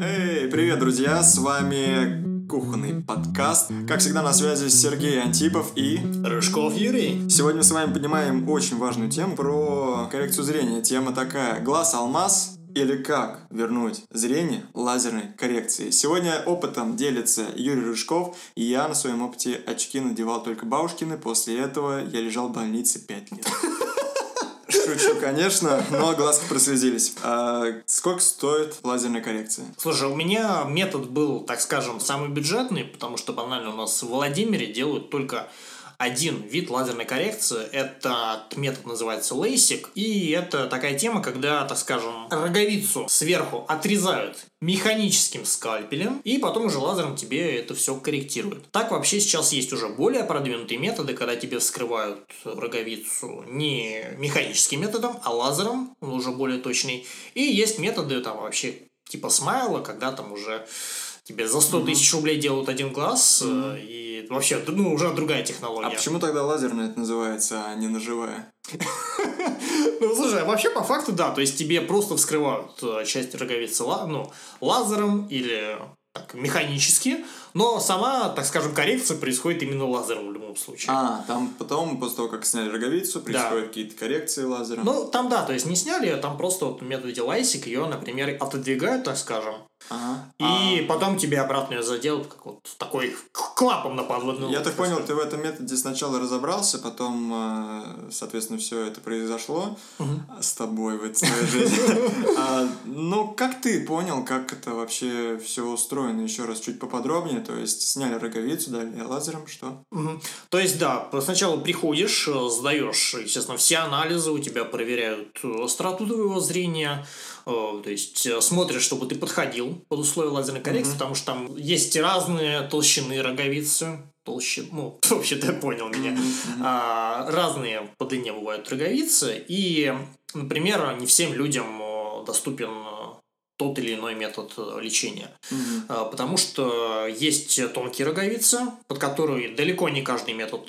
Эй, привет, друзья! С вами кухонный подкаст. Как всегда, на связи Сергей Антипов и... Рыжков Юрий. Сегодня мы с вами поднимаем очень важную тему про коррекцию зрения. Тема такая. Глаз-алмаз или как вернуть зрение лазерной коррекции. Сегодня опытом делится Юрий Рыжков, и я на своем опыте очки надевал только бабушкины. После этого я лежал в больнице 5 лет. Шучу, конечно, но глазки прослезились. А сколько стоит лазерная коррекция? Слушай, у меня метод был, так скажем, самый бюджетный, потому что банально у нас в Владимире делают только один вид лазерной коррекции. Этот метод называется LASIK. И это такая тема, когда, так скажем, роговицу сверху отрезают механическим скальпелем, и потом уже лазером тебе это все корректирует. Так вообще сейчас есть уже более продвинутые методы, когда тебе вскрывают роговицу не механическим методом, а лазером, он уже более точный. И есть методы там вообще типа смайла, когда там уже тебе за 100 тысяч рублей делают один глаз, mm-hmm. и вообще, ну, уже другая технология. А почему тогда лазерная это называется, а не ножевая? Ну, слушай, а вообще по факту да, то есть тебе просто вскрывают э, часть роговицы ну, лазером или так, механически, но сама, так скажем, коррекция происходит именно лазером в любом случае. А, там потом, после того, как сняли роговицу, происходят да. какие-то коррекции лазером? Ну, там да, то есть не сняли, там просто вот в методе лайсик ее, например, отодвигают, так скажем, Ага. И а... потом тебе обратно ее заделают, как вот такой клапом на подводную Я так понял, ты в этом методе сначала разобрался, потом, э, соответственно, все это произошло угу. с тобой в этой жизни. А, ну, как ты понял, как это вообще все устроено? Еще раз чуть поподробнее. То есть сняли роговицу, дали лазером, что? То есть, да, сначала приходишь, э, сдаешь, естественно, все анализы, у тебя проверяют остроту твоего зрения, Э, то есть э, смотришь, чтобы ты подходил под условия лазерной коррекции, mm-hmm. потому что там есть разные толщины роговицы, толщин, ну, вообще ты понял меня, mm-hmm. а, разные по длине бывают роговицы, и, например, не всем людям э, доступен тот или иной метод лечения. Mm-hmm. Потому что есть тонкие роговицы, под которые далеко не каждый метод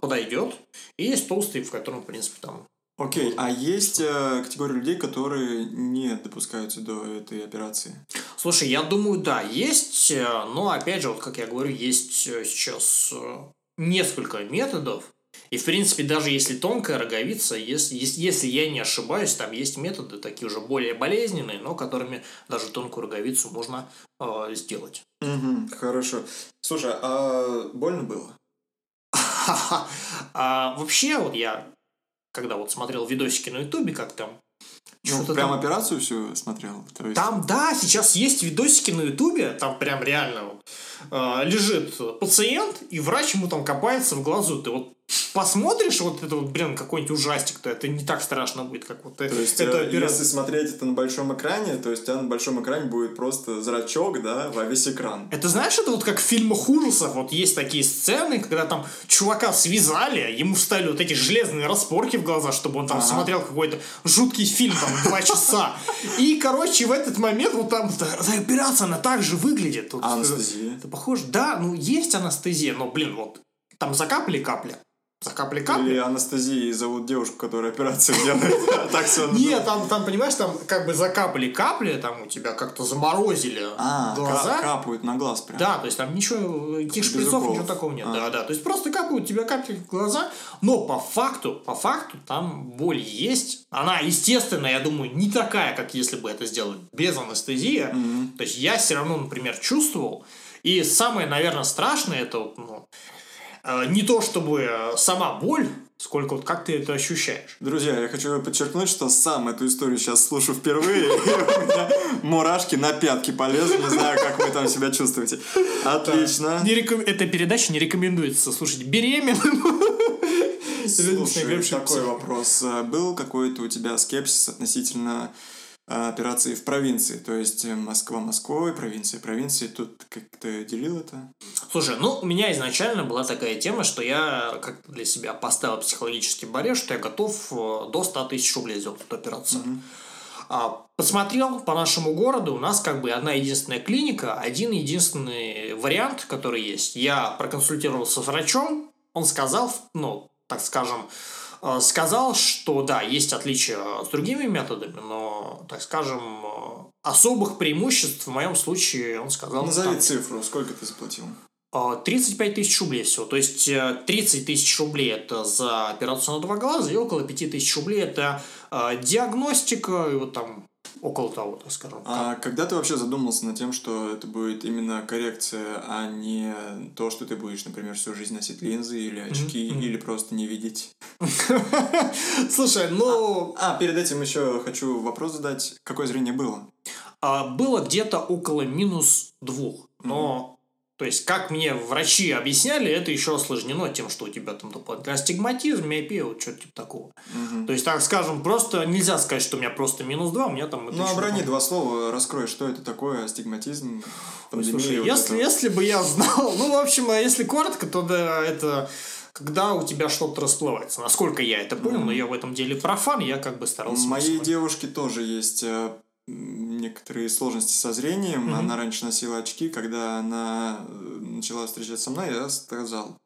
подойдет, и есть толстые, в котором, в принципе, там Окей, а есть э, категория людей, которые не допускаются до этой операции? Слушай, я думаю, да, есть, э, но опять же, вот как я говорю, есть э, сейчас э, несколько методов, и, в принципе, даже если тонкая роговица, если, если я не ошибаюсь, там есть методы такие уже более болезненные, но которыми даже тонкую роговицу можно э, сделать. Угу, хорошо. Слушай, а больно было? А, вообще, вот я когда вот смотрел видосики на ютубе, как там ну, прям там... операцию всю смотрел? То есть... Там, да, сейчас есть видосики на ютубе, там прям реально вот, э, лежит пациент, и врач ему там копается в глазу. Ты вот посмотришь вот это вот, блин, какой-нибудь ужастик, то это не так страшно будет, как вот то это. Есть, это э, если смотреть это на большом экране, то есть у тебя на большом экране будет просто зрачок, да, во весь экран. Это знаешь, это вот как в фильмах ужасов, вот есть такие сцены, когда там чувака связали, ему вставили вот эти железные распорки в глаза, чтобы он там ага. смотрел какой-то жуткий фильм, там, два часа. И, короче, в этот момент вот там операция, она так же выглядит. А анестезия? Это похоже? Да, ну есть анестезия, но, блин, вот там закапали капли, за капли капли. Или анестезией зовут девушку, которая операцию делает. Так все. Нет, там, там, понимаешь, там как бы закапали капли, там у тебя как-то заморозили а, глаза. капают на глаз прям. Да, то есть там ничего, никаких шприцов, ничего такого нет. А. Да, да. То есть просто капают тебя капли в глаза, но по факту, по факту там боль есть. Она, естественно, я думаю, не такая, как если бы это сделали без анестезии. Mm-hmm. То есть я все равно, например, чувствовал. И самое, наверное, страшное, это ну, Э, не то чтобы э, сама боль, сколько вот как ты это ощущаешь. Друзья, я хочу подчеркнуть, что сам эту историю сейчас слушаю впервые, мурашки на пятки полезли, не знаю, как вы там себя чувствуете. Отлично. Эта передача не рекомендуется слушать беременным. Слушай, такой вопрос. Был какой-то у тебя скепсис относительно операции в провинции. То есть э, Москва Москвой, провинция провинции. Тут как то делил это? Слушай, ну, у меня изначально была такая тема, что я как для себя поставил психологический барьер, что я готов э, до 100 тысяч рублей сделать эту операцию. Угу. А, посмотрел по нашему городу, у нас как бы одна единственная клиника, один единственный вариант, который есть. Я проконсультировался с врачом, он сказал, ну, так скажем, сказал, что да, есть отличия с другими методами, но, так скажем, э, особых преимуществ в моем случае он сказал... Назови там, цифру, сколько ты заплатил? а, 35 тысяч рублей всего. То есть э, 30 тысяч рублей это за операцию на два глаза, и около 5 тысяч рублей это э, диагностика, и вот там около того, так скажем. А когда ты вообще задумался над тем, что это будет именно коррекция, а не то, что ты будешь, например, всю жизнь носить линзы или очки, Мгм. или просто не видеть? Слушай, ну, А, перед этим еще хочу вопрос задать. Какое зрение было? а, было где-то около минус двух. Но, то есть, как мне врачи объясняли, это еще осложнено тем, что у тебя там дополнительный астигматизм, миопия, вот что-то типа такого. Мгм. То есть, так скажем, просто нельзя сказать, что у меня просто минус два, у меня там... Ну, там- два слова, раскрой, что это такое, астигматизм, Ой, пандемия. Слушай, вот если, это. если бы я знал, ну, в общем, а если коротко, то да, это когда у тебя что-то расплывается. Насколько я это понял, но я в этом деле профан, я как бы У старался... моей максимально. девушки тоже есть э, некоторые сложности со зрением. Мгм. Она раньше носила очки, когда она э, начала встречаться со мной, я сказал,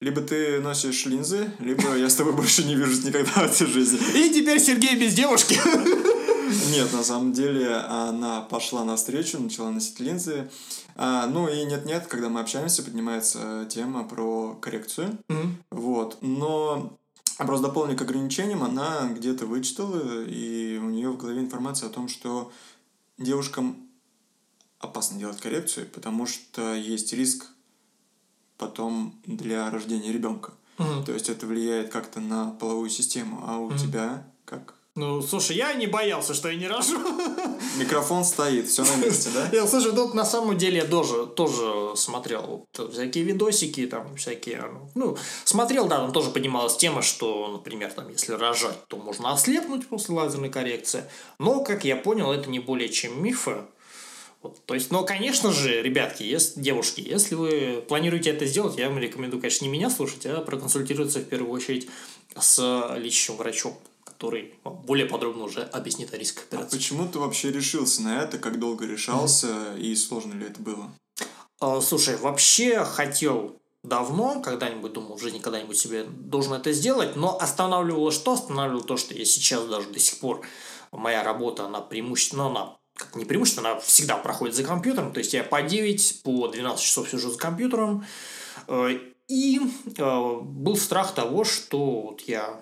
либо ты носишь линзы, либо я с тобой больше не вижусь никогда в этой жизни. И теперь Сергей без девушки. Нет, на самом деле она пошла навстречу, начала носить линзы. А, ну и нет-нет, когда мы общаемся, поднимается тема про коррекцию. Мгм. Вот. Но просто дополню к ограничениям, она где-то вычитала, и у нее в голове информация о том, что девушкам опасно делать коррекцию, потому что есть риск потом для рождения ребенка. Мгм. То есть это влияет как-то на половую систему. А у Мгм. тебя как? Ну, слушай, я не боялся, что я не рожу. Микрофон стоит, все на месте, да? Я, слушай, тут на самом деле я тоже, тоже смотрел вот всякие видосики, там всякие, ну, смотрел, да, там тоже поднималась тема, что, например, там, если рожать, то можно ослепнуть после лазерной коррекции. Но, как я понял, это не более чем мифы. Вот, то есть, но, конечно же, ребятки, если, девушки, если вы планируете это сделать, я вам рекомендую, конечно, не меня слушать, а проконсультироваться в первую очередь с лечащим врачом, который более подробно уже объяснит о рисках А операции. почему ты вообще решился на это? Как долго решался? И сложно ли это было? А, Слушай, вообще хотел давно, когда-нибудь думал, в жизни когда-нибудь себе должен это сделать, но останавливало что? Останавливало то, что я сейчас даже до сих пор, моя работа, она преимущественно, ну, она как не преимущественно, она всегда проходит за компьютером, то есть я по 9, по 12 часов сижу за компьютером, Э, и э, был страх того, что вот я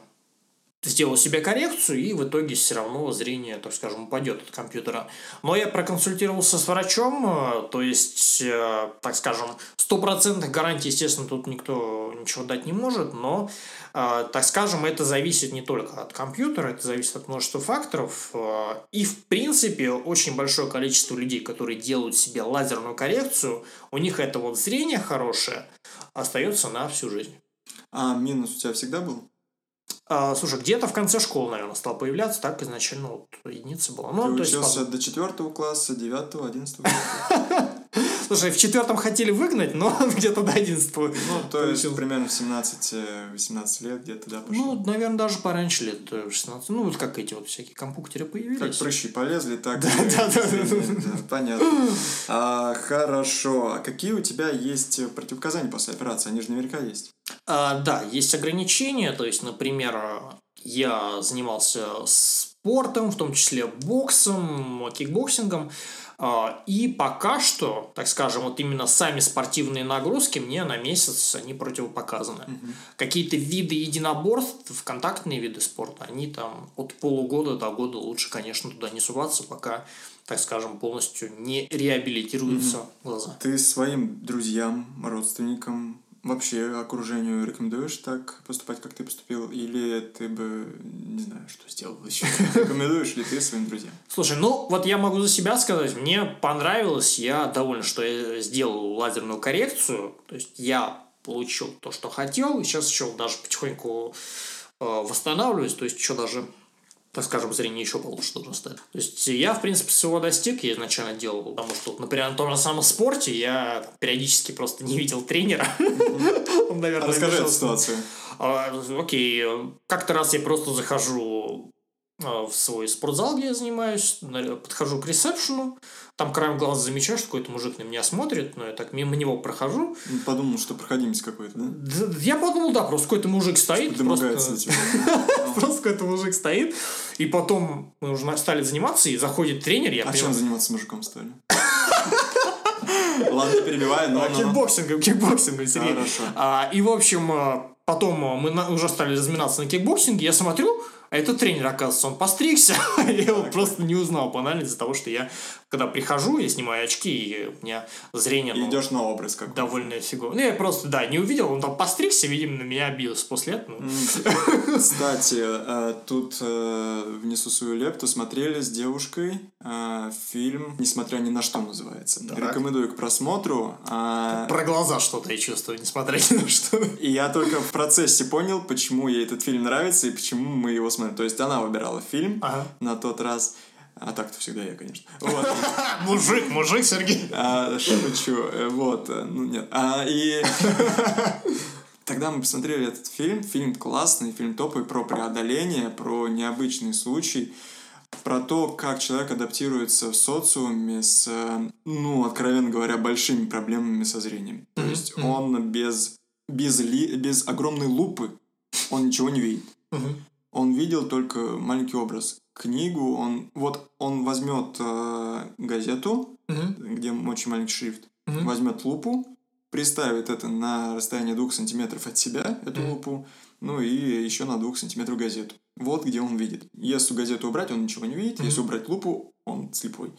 сделал себе коррекцию, и в итоге все равно зрение, так скажем, упадет от компьютера. Но я проконсультировался с врачом, э, то есть, э, так скажем, стопроцентных гарантий, естественно, тут никто ничего дать не может, но, э, так скажем, это зависит не только от компьютера, это зависит от множества факторов. И, в принципе, очень большое количество людей, которые делают себе лазерную коррекцию, у них это вот зрение хорошее остается на всю жизнь. А минус у тебя всегда был? А, слушай, где-то в конце школы, наверное, стал появляться, так изначально вот единица была. Ну, Ты то есть, учился ладно. до четвертого класса, девятого, одиннадцатого? Слушай, в четвертом хотели выгнать, но где-то до одиннадцатого. Ну, то есть примерно в 17-18 лет где-то, да, пошло? Ну, наверное, даже пораньше, лет э, 16. Ну, вот как эти вот всякие компьютеры Как появились. прыщи полезли, так Да, и да, да, да, зрение, да, Понятно. А, хорошо. А какие у тебя есть противопоказания после операции? Они же наверняка есть. А, да, есть ограничения, то есть, например, я занимался спортом, в том числе боксом, кикбоксингом, а, и пока что, так скажем, вот именно сами спортивные нагрузки мне на месяц они противопоказаны. Какие-то виды единоборств, контактные виды спорта, они там от полугода до года лучше, конечно, туда не суваться, пока, так скажем, полностью не реабилитируются глаза. Ты своим друзьям, родственникам, вообще окружению рекомендуешь так поступать, как ты поступил? Или ты бы, не знаю, что сделал еще? Рекомендуешь ли ты своим друзьям? Слушай, ну вот я могу за себя сказать, мне понравилось, я доволен, что я сделал лазерную коррекцию, то есть я получил то, что хотел, и сейчас еще даже потихоньку э, восстанавливаюсь, то есть еще даже, так скажем, зрение еще получше должно стать. То есть я, в принципе, всего достиг, я изначально делал, потому что, например, на том же самом спорте я периодически просто не видел тренера. Он, наверное, Расскажи эту ситуацию. А, Окей, как-то раз я просто захожу в свой спортзал, где я занимаюсь, подхожу к ресепшену, там краем глаза замечаю, что какой-то мужик на меня смотрит, но я так мимо него прохожу. Подумал, что проходимец какой-то, да? Я подумал, да, просто какой-то мужик стоит. Домогается Просто какой-то мужик стоит. И потом мы уже стали заниматься, и заходит тренер. А чем заниматься мужиком стали? Ладно, перебиваю, но... Кикбоксингом, кикбоксингом, Сергей. Хорошо. И, в общем, потом мы уже стали разминаться на кикбоксинге, я смотрю, а этот тренер, оказывается, он постригся. я его просто не узнал банально из-за того, что я, когда прихожу, я снимаю очки, и у меня зрение... Ну, идешь на образ как Довольно фигово. Ну, я просто, да, не увидел, он там постригся, видимо, на меня обиделся после этого. Кстати, э, тут э, внесу свою лепту. Смотрели с девушкой э, фильм «Несмотря ни на что» называется. Рекомендую к просмотру. А Про глаза что-то я чувствую, несмотря ни на что. И я только в процессе понял, почему ей этот фильм нравится и почему мы его смотрим. То есть она выбирала фильм ага. на тот раз. А так-то всегда я, конечно. Вот. мужик, мужик, Сергей. А, шучу. Э, вот. Э, ну, нет. А, и... Тогда мы посмотрели этот фильм. Фильм классный, фильм топовый про преодоление, про необычный случай, про то, как человек адаптируется в социуме с, ну, откровенно говоря, большими проблемами со зрением. То есть он без, без, ли, без огромной лупы, он ничего не видит он видел только маленький образ. Книгу он вот он возьмет э, газету, угу. где очень маленький шрифт, угу. возьмет лупу, приставит это на расстояние двух сантиметров от себя, эту угу. лупу, ну и еще на двух сантиметров газету. Вот где он видит. Если газету убрать, он ничего не видит. Угу. Если убрать лупу, он слепой.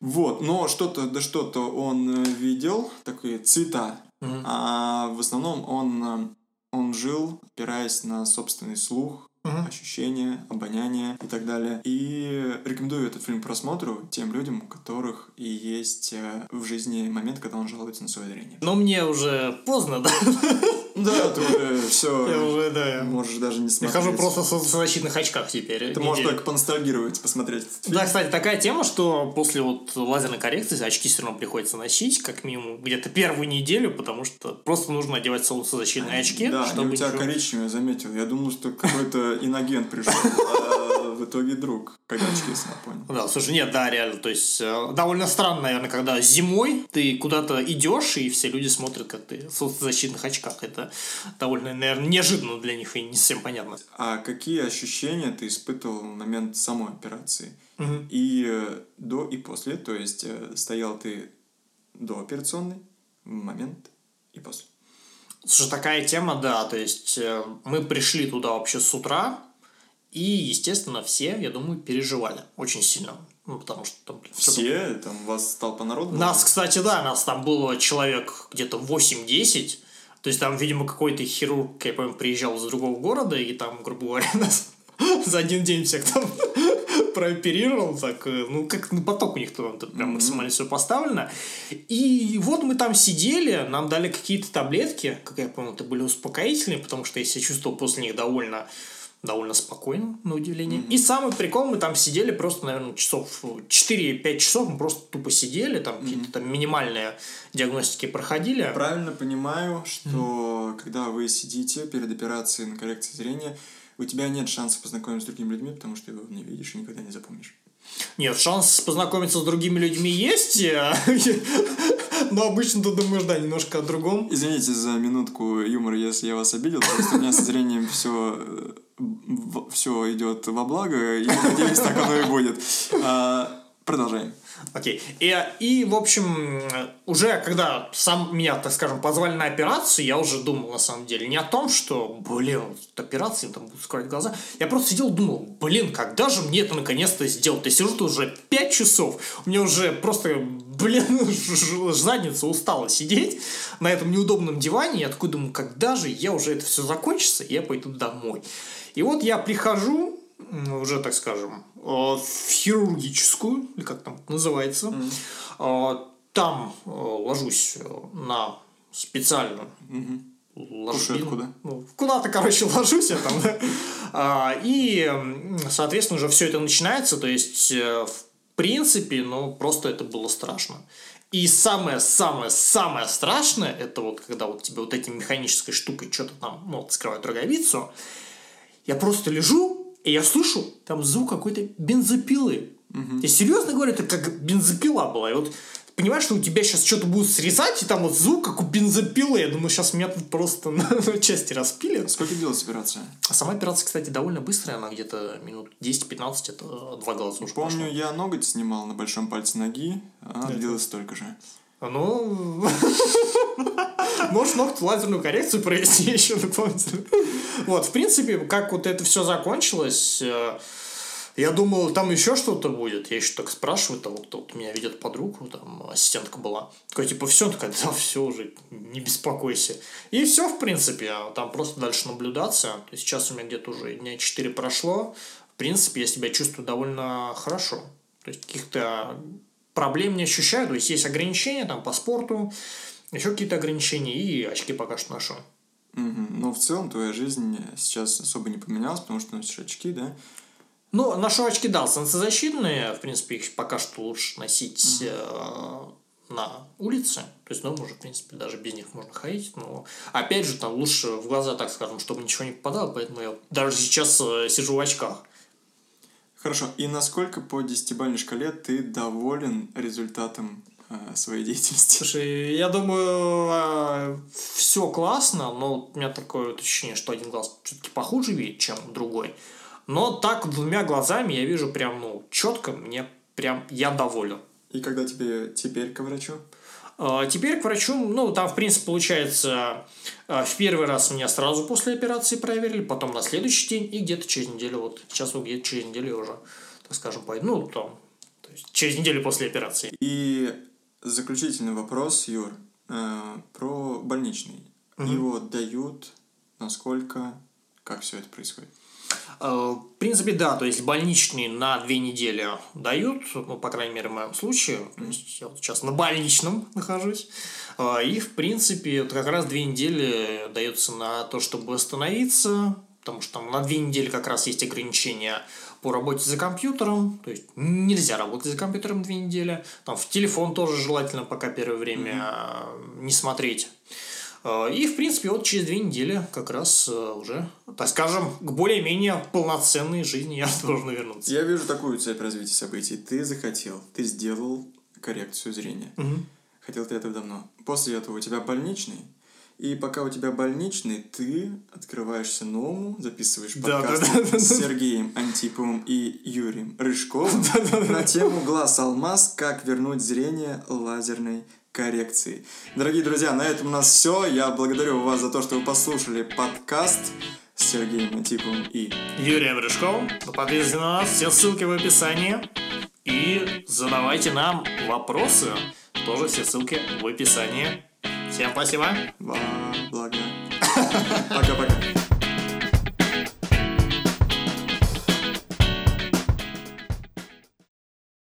Вот, но что-то, да что-то он э, видел, такие цвета. Угу. А в основном он, э, он жил, опираясь на собственный слух, uh-huh. ощущения, обоняние и так далее. И рекомендую этот фильм к просмотру тем людям, у которых и есть э, в жизни момент, когда он жалуется на свое зрение. Но мне уже поздно, да? Да, ты уже все. Я уже, да. Можешь даже не смотреть. Я хожу просто в защитных очках теперь. Ты можешь только поностальгировать, посмотреть. Да, кстати, такая тема, что после вот лазерной коррекции очки все равно приходится носить, как минимум, где-то первую неделю, потому что просто нужно одевать солнцезащитные очки. Да, чтобы у тебя коричневые, заметил. Я думал, что какой-то иногент пришел. В итоге друг. Как очки, я понял. Да, слушай, нет, да, реально. То есть, э, довольно странно, наверное, когда зимой ты куда-то идешь, и все люди смотрят, как ты в солнцезащитных очках. Это довольно, наверное, неожиданно для них и не совсем понятно. А какие ощущения ты испытывал в момент самой операции? Угу. И э, до, и после? То есть, э, стоял ты до операционной, момент и после? Слушай, такая тема, да, то есть мы пришли туда вообще с утра, и, естественно, все, я думаю, переживали очень сильно. Ну, потому что там... Все? Там, там вас толпа народу? Нас, кстати, да, нас там было человек где-то 8-10. То есть там, видимо, какой-то хирург, я помню, приезжал из другого города, и там, грубо говоря, нас за один день всех там прооперировал, так, э, ну, как на поток у них там прям максимально все поставлено. И вот мы там сидели, нам дали какие-то таблетки, как я помню, это были успокоительные, потому что я себя чувствовал после них довольно довольно спокойно, на удивление. Mm-hmm. И самый прикол, мы там сидели просто, наверное, часов 4-5 часов, мы просто тупо сидели, там mm-hmm. какие-то там минимальные диагностики проходили. Правильно понимаю, что mm-hmm. когда вы сидите перед операцией на коррекции зрения, у тебя нет шанса познакомиться с другими людьми, потому что ты его не видишь и никогда не запомнишь. Нет, шанс познакомиться с другими людьми есть, но обычно ты думаешь, да, немножко о другом. Извините за минутку юмора, если я вас обидел, просто у меня со зрением все все идет во благо, и надеюсь, так оно и будет. А, продолжаем. Окей. И, и, в общем, уже когда сам меня, так скажем, позвали на операцию, я уже думал, на самом деле, не о том, что, блин, операции, там будут скрывать глаза. Я просто сидел думал, блин, когда же мне это наконец-то сделать? Я сижу тут уже 5 часов, у меня уже просто, блин, задница устала сидеть на этом неудобном диване. Я такой думаю, когда же я уже это все закончится, я пойду домой. И вот я прихожу, уже, так скажем, э, в хирургическую, или как там называется. Mm. Там э, ложусь на специальную mm-hmm. ложбину. Куда? Ну, куда-то, короче, ложусь я там, да. А, и, соответственно, уже все это начинается. То есть, в принципе, ну, просто это было страшно. И самое-самое-самое страшное, это вот когда вот тебе вот этой механической штукой что-то там, ну, вот, скрывают роговицу, я просто лежу, и я слышу, там звук какой-то бензопилы. Я серьезно говорю, это как бензопила была. И вот понимаешь, что у тебя сейчас что-то будут срезать, и там вот звук, как у бензопилы. Я думаю, сейчас меня тут просто на части распилят. Сколько длилась операция? А сама операция, кстати, довольно быстрая. Она где-то минут 10-15, это два глаза уже Помню, прошло. я ноготь снимал на большом пальце ноги, а она длилась столько же. Ну, может, ногти лазерную коррекцию провести еще дополнительно. Вот, в принципе, как вот это все закончилось, э, я думал, там еще что-то будет. Я еще так спрашиваю, там вот, вот меня ведет подругу, там ассистентка была. Такая, типа, все, такая, да, все уже, не беспокойся. И все, в принципе, а там просто дальше наблюдаться. То есть сейчас у меня где-то уже дня 4 прошло. В принципе, я себя чувствую довольно хорошо. То есть каких-то проблем не ощущаю. То есть есть ограничения там по спорту, еще какие-то ограничения, и очки пока что ношу. Мгм. Но в целом твоя жизнь сейчас особо не поменялась, потому что носишь очки, да? Ну, ношу очки, да, солнцезащитные. В принципе, их пока что лучше носить э, на улице. То есть, ну, может, в принципе, даже без них можно ходить. Но, опять же, там лучше в глаза, так скажем, чтобы ничего не попадало. Поэтому я даже сейчас э, сижу в очках. Хорошо. И насколько по десятибалльной шкале ты доволен результатом своей деятельности? Слушай, я думаю, все классно, но у меня такое вот ощущение, что один глаз все-таки похуже видит, чем другой. Но так двумя глазами я вижу прям, ну, четко, мне прям, я доволен. И когда тебе теперь к врачу? А, Теперь к врачу, ну, там, в принципе, получается, в первый раз меня сразу после операции проверили, потом на следующий день и где-то через неделю, вот сейчас вот где-то через неделю уже, так скажем, пойду, ну, там, то есть через неделю после операции. И заключительный вопрос, Юр, э, про больничный. Его дают, насколько, как все это происходит? Э, В принципе, да, то есть больничный на две недели дают, ну, по крайней мере, в моем случае. То есть я вот сейчас на больничном нахожусь. Э, И, в принципе, вот как раз две недели дается на то, чтобы восстановиться, потому что там на две недели как раз есть ограничения по работе за компьютером, то есть нельзя работать за компьютером две недели. Там в телефон тоже желательно пока первое время э, не смотреть. Э, И, в принципе, вот через две недели как раз э, уже, так скажем, к более-менее полноценной жизни я должен вернуться. Я вижу такую цепь развития событий. Ты захотел, ты сделал коррекцию зрения. Хотел ты этого давно. После этого у тебя больничный. И пока у тебя больничный, ты открываешься новому, записываешь Да, подкаст да, да, с. Сергеем Антиповым и Юрием Рыжковым на тему «Глаз алмаз. Как вернуть зрение лазерной коррекции». Дорогие друзья, на этом у нас все. Я благодарю вас за то, что вы послушали подкаст с Сергеем Антиповым и Юрием Рыжковым. Подписывайтесь на нас, все ссылки в описании. И задавайте нам вопросы. Тоже все ссылки в описании. Всем спасибо. Ва- Благо. Пока-пока.